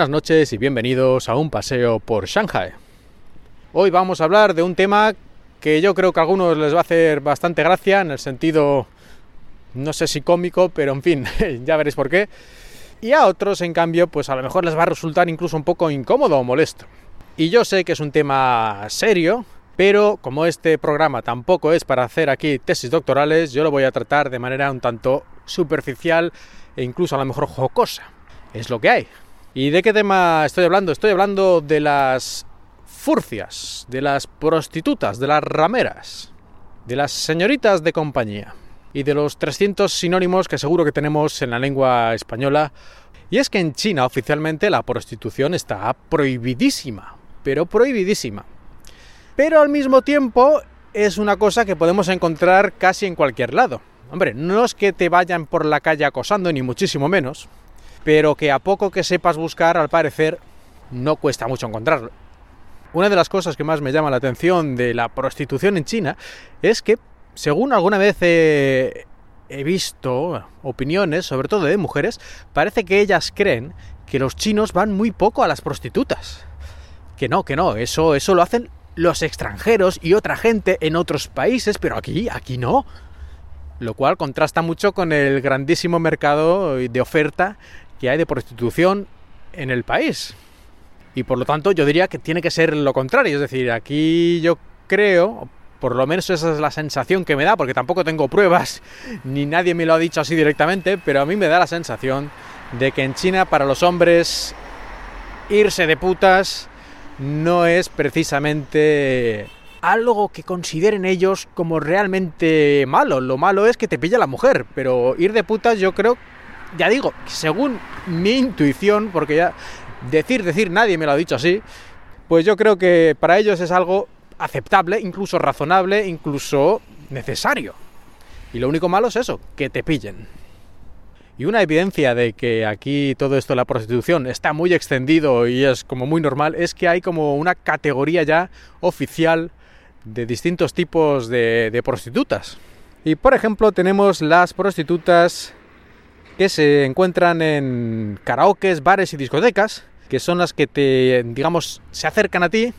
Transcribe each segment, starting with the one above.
Buenas noches y bienvenidos a un paseo por Shanghai. Hoy vamos a hablar de un tema que yo creo que a algunos les va a hacer bastante gracia, en el sentido, no sé si cómico, pero en fin, ya veréis por qué. Y a otros, en cambio, pues a lo mejor les va a resultar incluso un poco incómodo o molesto. Y yo sé que es un tema serio, pero como este programa tampoco es para hacer aquí tesis doctorales, yo lo voy a tratar de manera un tanto superficial e incluso a lo mejor jocosa. Es lo que hay. ¿Y de qué tema estoy hablando? Estoy hablando de las furcias, de las prostitutas, de las rameras, de las señoritas de compañía y de los 300 sinónimos que seguro que tenemos en la lengua española. Y es que en China oficialmente la prostitución está prohibidísima, pero prohibidísima. Pero al mismo tiempo es una cosa que podemos encontrar casi en cualquier lado. Hombre, no es que te vayan por la calle acosando, ni muchísimo menos, pero que a poco que sepas buscar, al parecer, no cuesta mucho encontrarlo. Una de las cosas que más me llama la atención de la prostitución en China es que, según alguna vez he, visto opiniones, sobre todo de mujeres, parece que ellas creen que los chinos van muy poco a las prostitutas. Que no, que no, eso, eso lo hacen los extranjeros y otra gente en otros países, pero aquí, aquí no. Lo cual contrasta mucho con el grandísimo mercado de oferta que hay de prostitución en el país. Y por lo tanto yo diría que tiene que ser lo contrario. Es decir, aquí yo creo, por lo menos esa es la sensación que me da, porque tampoco tengo pruebas, ni nadie me lo ha dicho así directamente, pero a mí me da la sensación de que en China para los hombres irse de putas no es precisamente algo que consideren ellos como realmente malo. Lo malo es que te pilla la mujer, pero ir de putas yo creo, ya digo, según mi intuición, porque ya decir, decir, nadie me lo ha dicho así, pues yo creo que para ellos es algo aceptable, incluso razonable, incluso necesario. Y lo único malo es eso, que te pillen. Y una evidencia de que aquí todo esto de la prostitución está muy extendido y es como muy normal es que hay como una categoría ya oficial de distintos tipos de, de prostitutas. Y por ejemplo tenemos las prostitutas que se encuentran en karaokes, bares y discotecas, que son las que te, digamos, se acercan a ti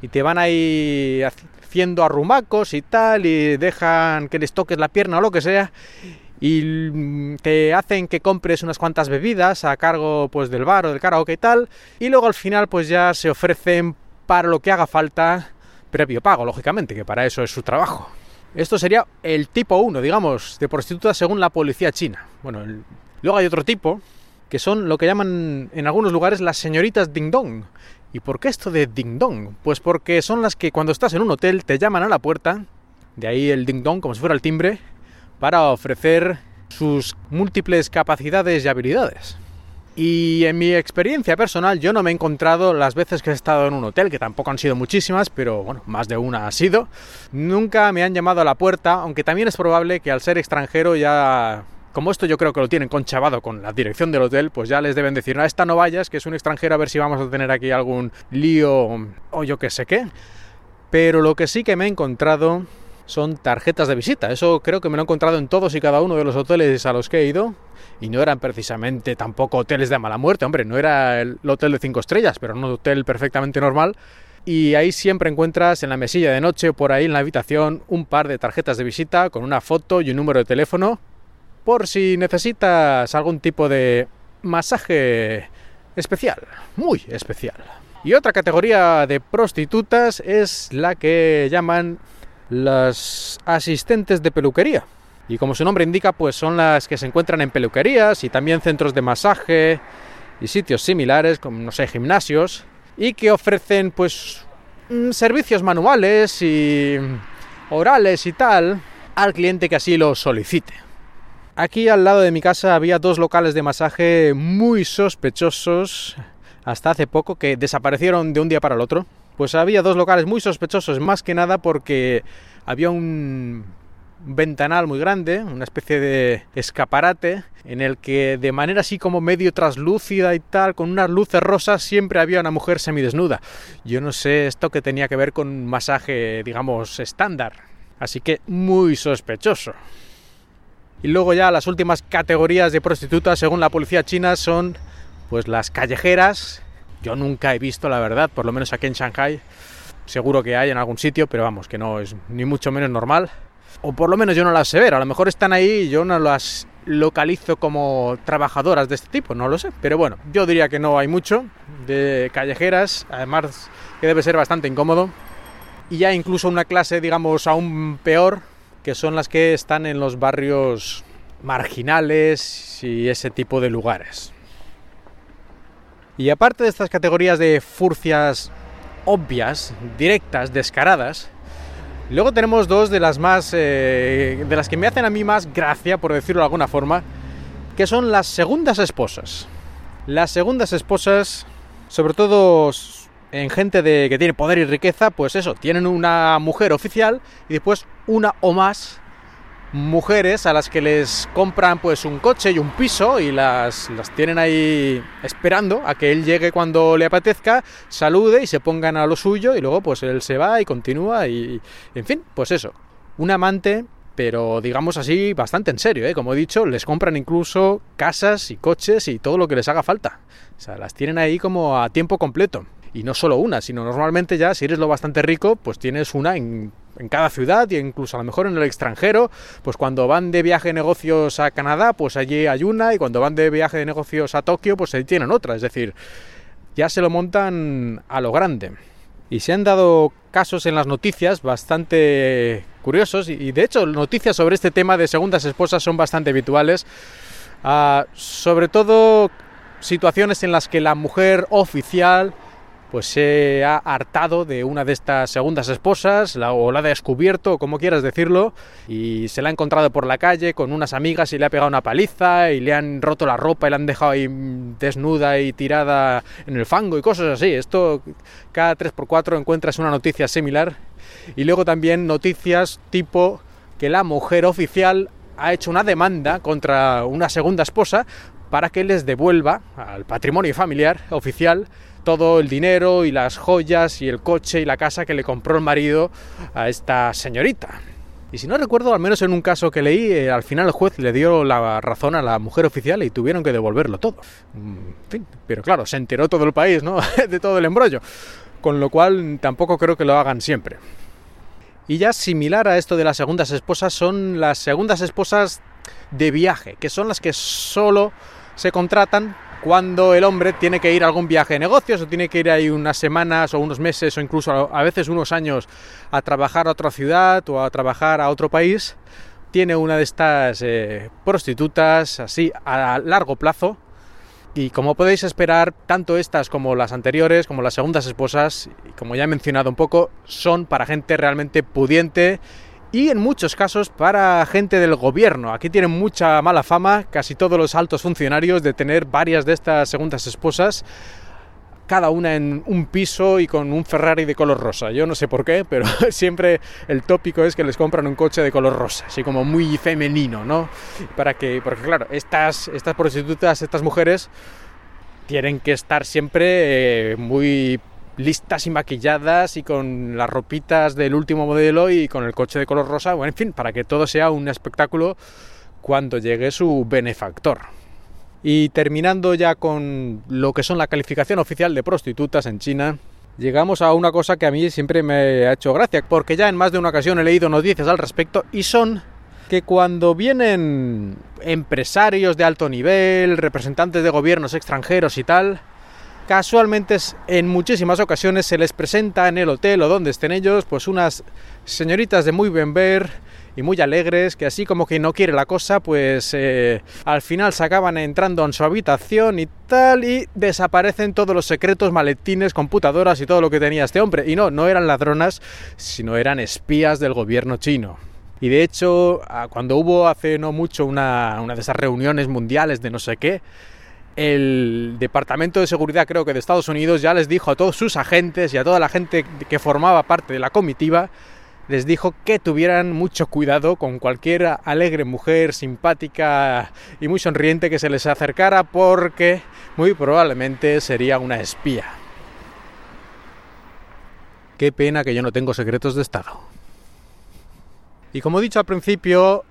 y te van ahí haciendo arrumacos y tal, y dejan que les toques la pierna o lo que sea, y te hacen que compres unas cuantas bebidas a cargo pues del bar o del karaoke y tal, y luego al final pues ya se ofrecen para lo que haga falta previo pago, lógicamente, que para eso es su trabajo. Esto sería el tipo 1, digamos, de prostitutas según la policía china. Bueno, luego hay otro tipo, que son lo que llaman en algunos lugares las señoritas ding dong. ¿Y por qué esto de ding dong? Pues porque son las que cuando estás en un hotel te llaman a la puerta, de ahí el ding dong como si fuera el timbre, para ofrecer sus múltiples capacidades y habilidades. Y en mi experiencia personal yo no me he encontrado las veces que he estado en un hotel, que tampoco han sido muchísimas, pero bueno, más de una ha sido. Nunca me han llamado a la puerta, aunque también es probable que al ser extranjero ya como esto yo creo que lo tienen conchavado con la dirección del hotel, pues ya les deben decir, no, esta no vayas, que es un extranjero, a ver si vamos a tener aquí algún lío o yo qué sé qué. Pero lo que sí que me he encontrado son tarjetas de visita. Eso creo que me lo he encontrado en todos y cada uno de los hoteles a los que he ido. Y no eran precisamente tampoco hoteles de mala muerte, hombre, no era el hotel de cinco estrellas, pero un hotel perfectamente normal. Y ahí siempre encuentras en la mesilla de noche por ahí en la habitación un par de tarjetas de visita con una foto y un número de teléfono por si necesitas algún tipo de masaje especial, muy especial. Y otra categoría de prostitutas es la que llaman las asistentes de peluquería. Y como su nombre indica, pues son las que se encuentran en peluquerías y también centros de masaje y sitios similares, como no sé, gimnasios, y que ofrecen pues mm, servicios manuales y orales y tal al cliente que así lo solicite. Aquí al lado de mi casa había dos locales de masaje muy sospechosos hasta hace poco que desaparecieron de un día para el otro. Pues había dos locales muy sospechosos, más que nada porque había un ventanal muy grande, una especie de escaparate, en el que de manera así como medio traslúcida y tal, con unas luces rosas, siempre había una mujer semidesnuda. Yo no sé esto que tenía que ver con un masaje, digamos, estándar. Así que muy sospechoso. Y luego ya las últimas categorías de prostitutas, según la policía china, son pues las callejeras, yo nunca he visto, la verdad, por lo menos aquí en Shanghai, seguro que hay en algún sitio, pero vamos, que no es ni mucho menos normal. O por lo menos yo no las sé ver, a lo mejor están ahí y yo no las localizo como trabajadoras de este tipo, no lo sé. Pero bueno, yo diría que no hay mucho de callejeras, además que debe ser bastante incómodo. Y ya incluso una clase, digamos, aún peor, que son las que están en los barrios marginales y ese tipo de lugares. Y aparte de estas categorías de furcias obvias, directas, descaradas, luego tenemos dos de las más. Eh, de las que me hacen a mí más gracia, por decirlo de alguna forma, que son las segundas esposas. Las segundas esposas, sobre todo en gente de, que tiene poder y riqueza, pues eso, tienen una mujer oficial y después una o más mujeres a las que les compran pues un coche y un piso y las, las tienen ahí esperando a que él llegue cuando le apetezca, salude y se pongan a lo suyo y luego pues él se va y continúa y en fin, pues eso, un amante pero digamos así bastante en serio, ¿eh? como he dicho, les compran incluso casas y coches y todo lo que les haga falta. O sea, las tienen ahí como a tiempo completo. Y no solo una, sino normalmente ya, si eres lo bastante rico, pues tienes una en en cada ciudad y incluso a lo mejor en el extranjero, pues cuando van de viaje de negocios a Canadá, pues allí hay una y cuando van de viaje de negocios a Tokio, pues ahí tienen otra, es decir, ya se lo montan a lo grande. Y se han dado casos en las noticias bastante curiosos y de hecho noticias sobre este tema de segundas esposas son bastante habituales, ah, sobre todo situaciones en las que la mujer oficial pues se ha hartado de una de estas segundas esposas, o la ha descubierto, como quieras decirlo, y se la ha encontrado por la calle con unas amigas y le ha pegado una paliza y le han roto la ropa y la han dejado ahí desnuda y tirada en el fango y cosas así. Esto cada 3x4 encuentras una noticia similar. Y luego también noticias tipo que la mujer oficial ha hecho una demanda contra una segunda esposa para que les devuelva al patrimonio familiar oficial todo el dinero y las joyas y el coche y la casa que le compró el marido a esta señorita. Y si no recuerdo, al menos en un caso que leí, eh, al final el juez le dio la razón a la mujer oficial y tuvieron que devolverlo todo. Mm, pero claro, se enteró todo el país, ¿no? de todo el embrollo. Con lo cual tampoco creo que lo hagan siempre. Y ya similar a esto de las segundas esposas son las segundas esposas de viaje, que son las que solo se contratan cuando el hombre tiene que ir a algún viaje de negocios o tiene que ir ahí unas semanas o unos meses o incluso a veces unos años a trabajar a otra ciudad o a trabajar a otro país, tiene una de estas eh, prostitutas así a largo plazo. Y como podéis esperar, tanto estas como las anteriores, como las segundas esposas, como ya he mencionado un poco, son para gente realmente pudiente y en muchos casos para gente del gobierno. Aquí tienen mucha mala fama casi todos los altos funcionarios de tener varias de estas segundas esposas, cada una en un piso y con un Ferrari de color rosa. Yo no sé por qué, pero siempre el tópico es que les compran un coche de color rosa, así como muy femenino, ¿no? Para que, porque claro, estas, estas prostitutas, estas mujeres tienen que estar siempre eh, muy listas y maquilladas y con las ropitas del último modelo y con el coche de color rosa, bueno, en fin, para que todo sea un espectáculo cuando llegue su benefactor. Y terminando ya con lo que son la calificación oficial de prostitutas en China, llegamos a una cosa que a mí siempre me ha hecho gracia, porque ya en más de una ocasión he leído noticias al respecto y son que cuando vienen empresarios de alto nivel, representantes de gobiernos extranjeros y tal, casualmente en muchísimas ocasiones se les presenta en el hotel o donde estén ellos, pues unas señoritas de muy buen ver y muy alegres, que así como que no quiere la cosa, pues eh, al final se acaban entrando en su habitación y tal, y desaparecen todos los secretos, maletines, computadoras y todo lo que tenía este hombre. Y no, no eran ladronas, sino eran espías del gobierno chino. Y de hecho, cuando hubo hace no mucho una, una de esas reuniones mundiales de no sé qué, el Departamento de Seguridad, creo que de Estados Unidos, ya les dijo a todos sus agentes y a toda la gente que formaba parte de la comitiva, les dijo que tuvieran mucho cuidado con cualquier alegre mujer simpática y muy sonriente que se les acercara porque muy probablemente sería una espía. Qué pena que yo no tengo secretos de Estado. Y como he dicho al principio,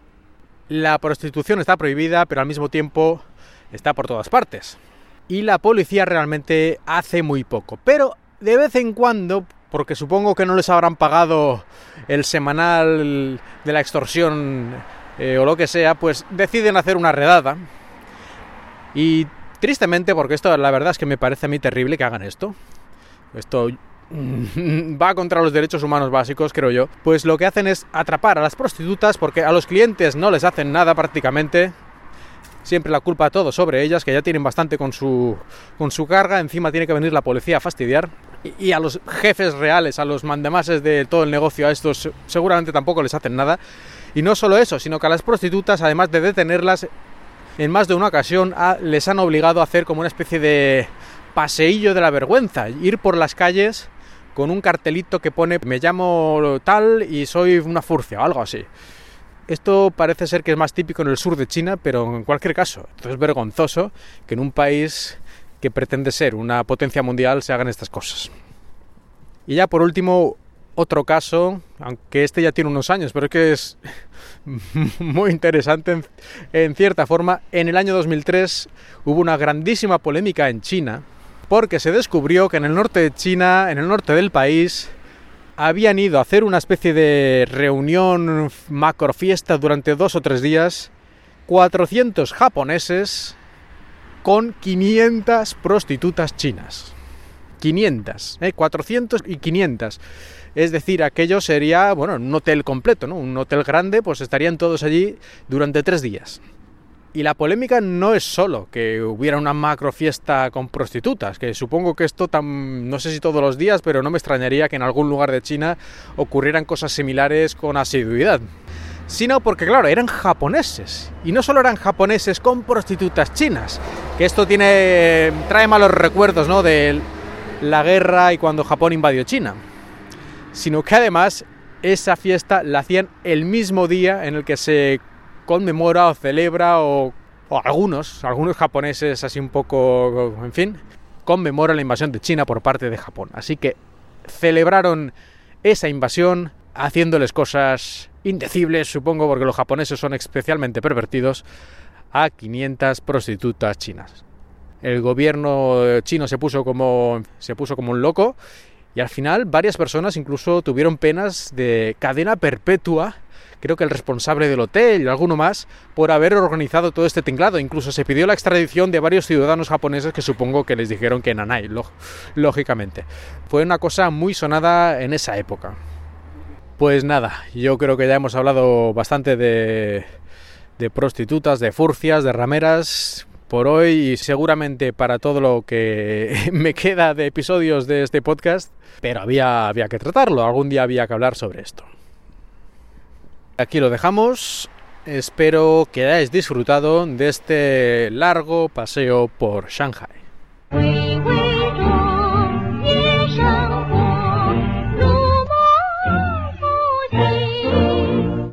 la prostitución está prohibida, pero al mismo tiempo está por todas partes. y la policía realmente hace muy poco. Pero de vez en cuando, porque supongo que no les habrán pagado el semanal de la extorsión eh, o lo que sea, pues deciden hacer una redada. Y tristemente, porque esto la verdad es que me parece a mí terrible que hagan esto. Esto va contra los derechos humanos básicos, creo yo. Pues lo que hacen es atrapar a las prostitutas porque a los clientes no les hacen nada prácticamente siempre la culpa todo sobre ellas, que ya tienen bastante con su, con su carga, encima tiene que venir la policía a fastidiar. Y, a los jefes reales, a los mandamases de todo el negocio, a estos seguramente tampoco les hacen nada. Y no solo eso, sino que a las prostitutas, además de detenerlas, en más de una ocasión les han obligado a hacer como una especie de paseillo de la vergüenza, ir por las calles con un cartelito que pone me llamo tal y soy una furcia o algo así. Esto parece ser que es más típico en el sur de China, pero en cualquier caso, es vergonzoso que en un país que pretende ser una potencia mundial se hagan estas cosas. Y ya por último, otro caso, aunque este ya tiene unos años, pero es que es muy interesante en, cierta forma. En el año 2003 hubo una grandísima polémica en China porque se descubrió que en el norte de China, en el norte del país, habían ido a hacer una especie de reunión macrofiesta durante dos o tres días 400 japoneses con 500 prostitutas chinas. 500, ¿eh? 400 y 500. Es decir, aquello sería, bueno, un hotel completo, ¿no? Un hotel grande, pues estarían todos allí durante tres días. Y la polémica no es solo que hubiera una macro fiesta con prostitutas, que supongo que esto tan, no sé si todos los días, pero no me extrañaría que en algún lugar de China ocurrieran cosas similares con asiduidad. Sino porque, claro, eran japoneses. Y no solo eran japoneses con prostitutas chinas, que esto tiene, trae malos recuerdos, ¿no? De la guerra y cuando Japón invadió China. Sino que además esa fiesta la hacían el mismo día en el que se conmemora o celebra o, algunos, algunos japoneses así un poco, en fin, conmemoran la invasión de China por parte de Japón. Así que celebraron esa invasión haciéndoles cosas indecibles, supongo, porque los japoneses son especialmente pervertidos, a 500 prostitutas chinas. El gobierno chino se puso como se puso como un loco y al final varias personas incluso tuvieron penas de cadena perpetua creo que el responsable del hotel y alguno más, por haber organizado todo este tinglado. Incluso se pidió la extradición de varios ciudadanos japoneses que supongo que les dijeron que nanay, lógicamente. Fue una cosa muy sonada en esa época. Pues nada, yo creo que ya hemos hablado bastante de, de prostitutas, de furcias, de rameras por hoy y seguramente para todo lo que me queda de episodios de este podcast, pero había, había que tratarlo, algún día había que hablar sobre esto. Aquí lo dejamos. Espero que hayáis disfrutado de este largo paseo por Shanghai.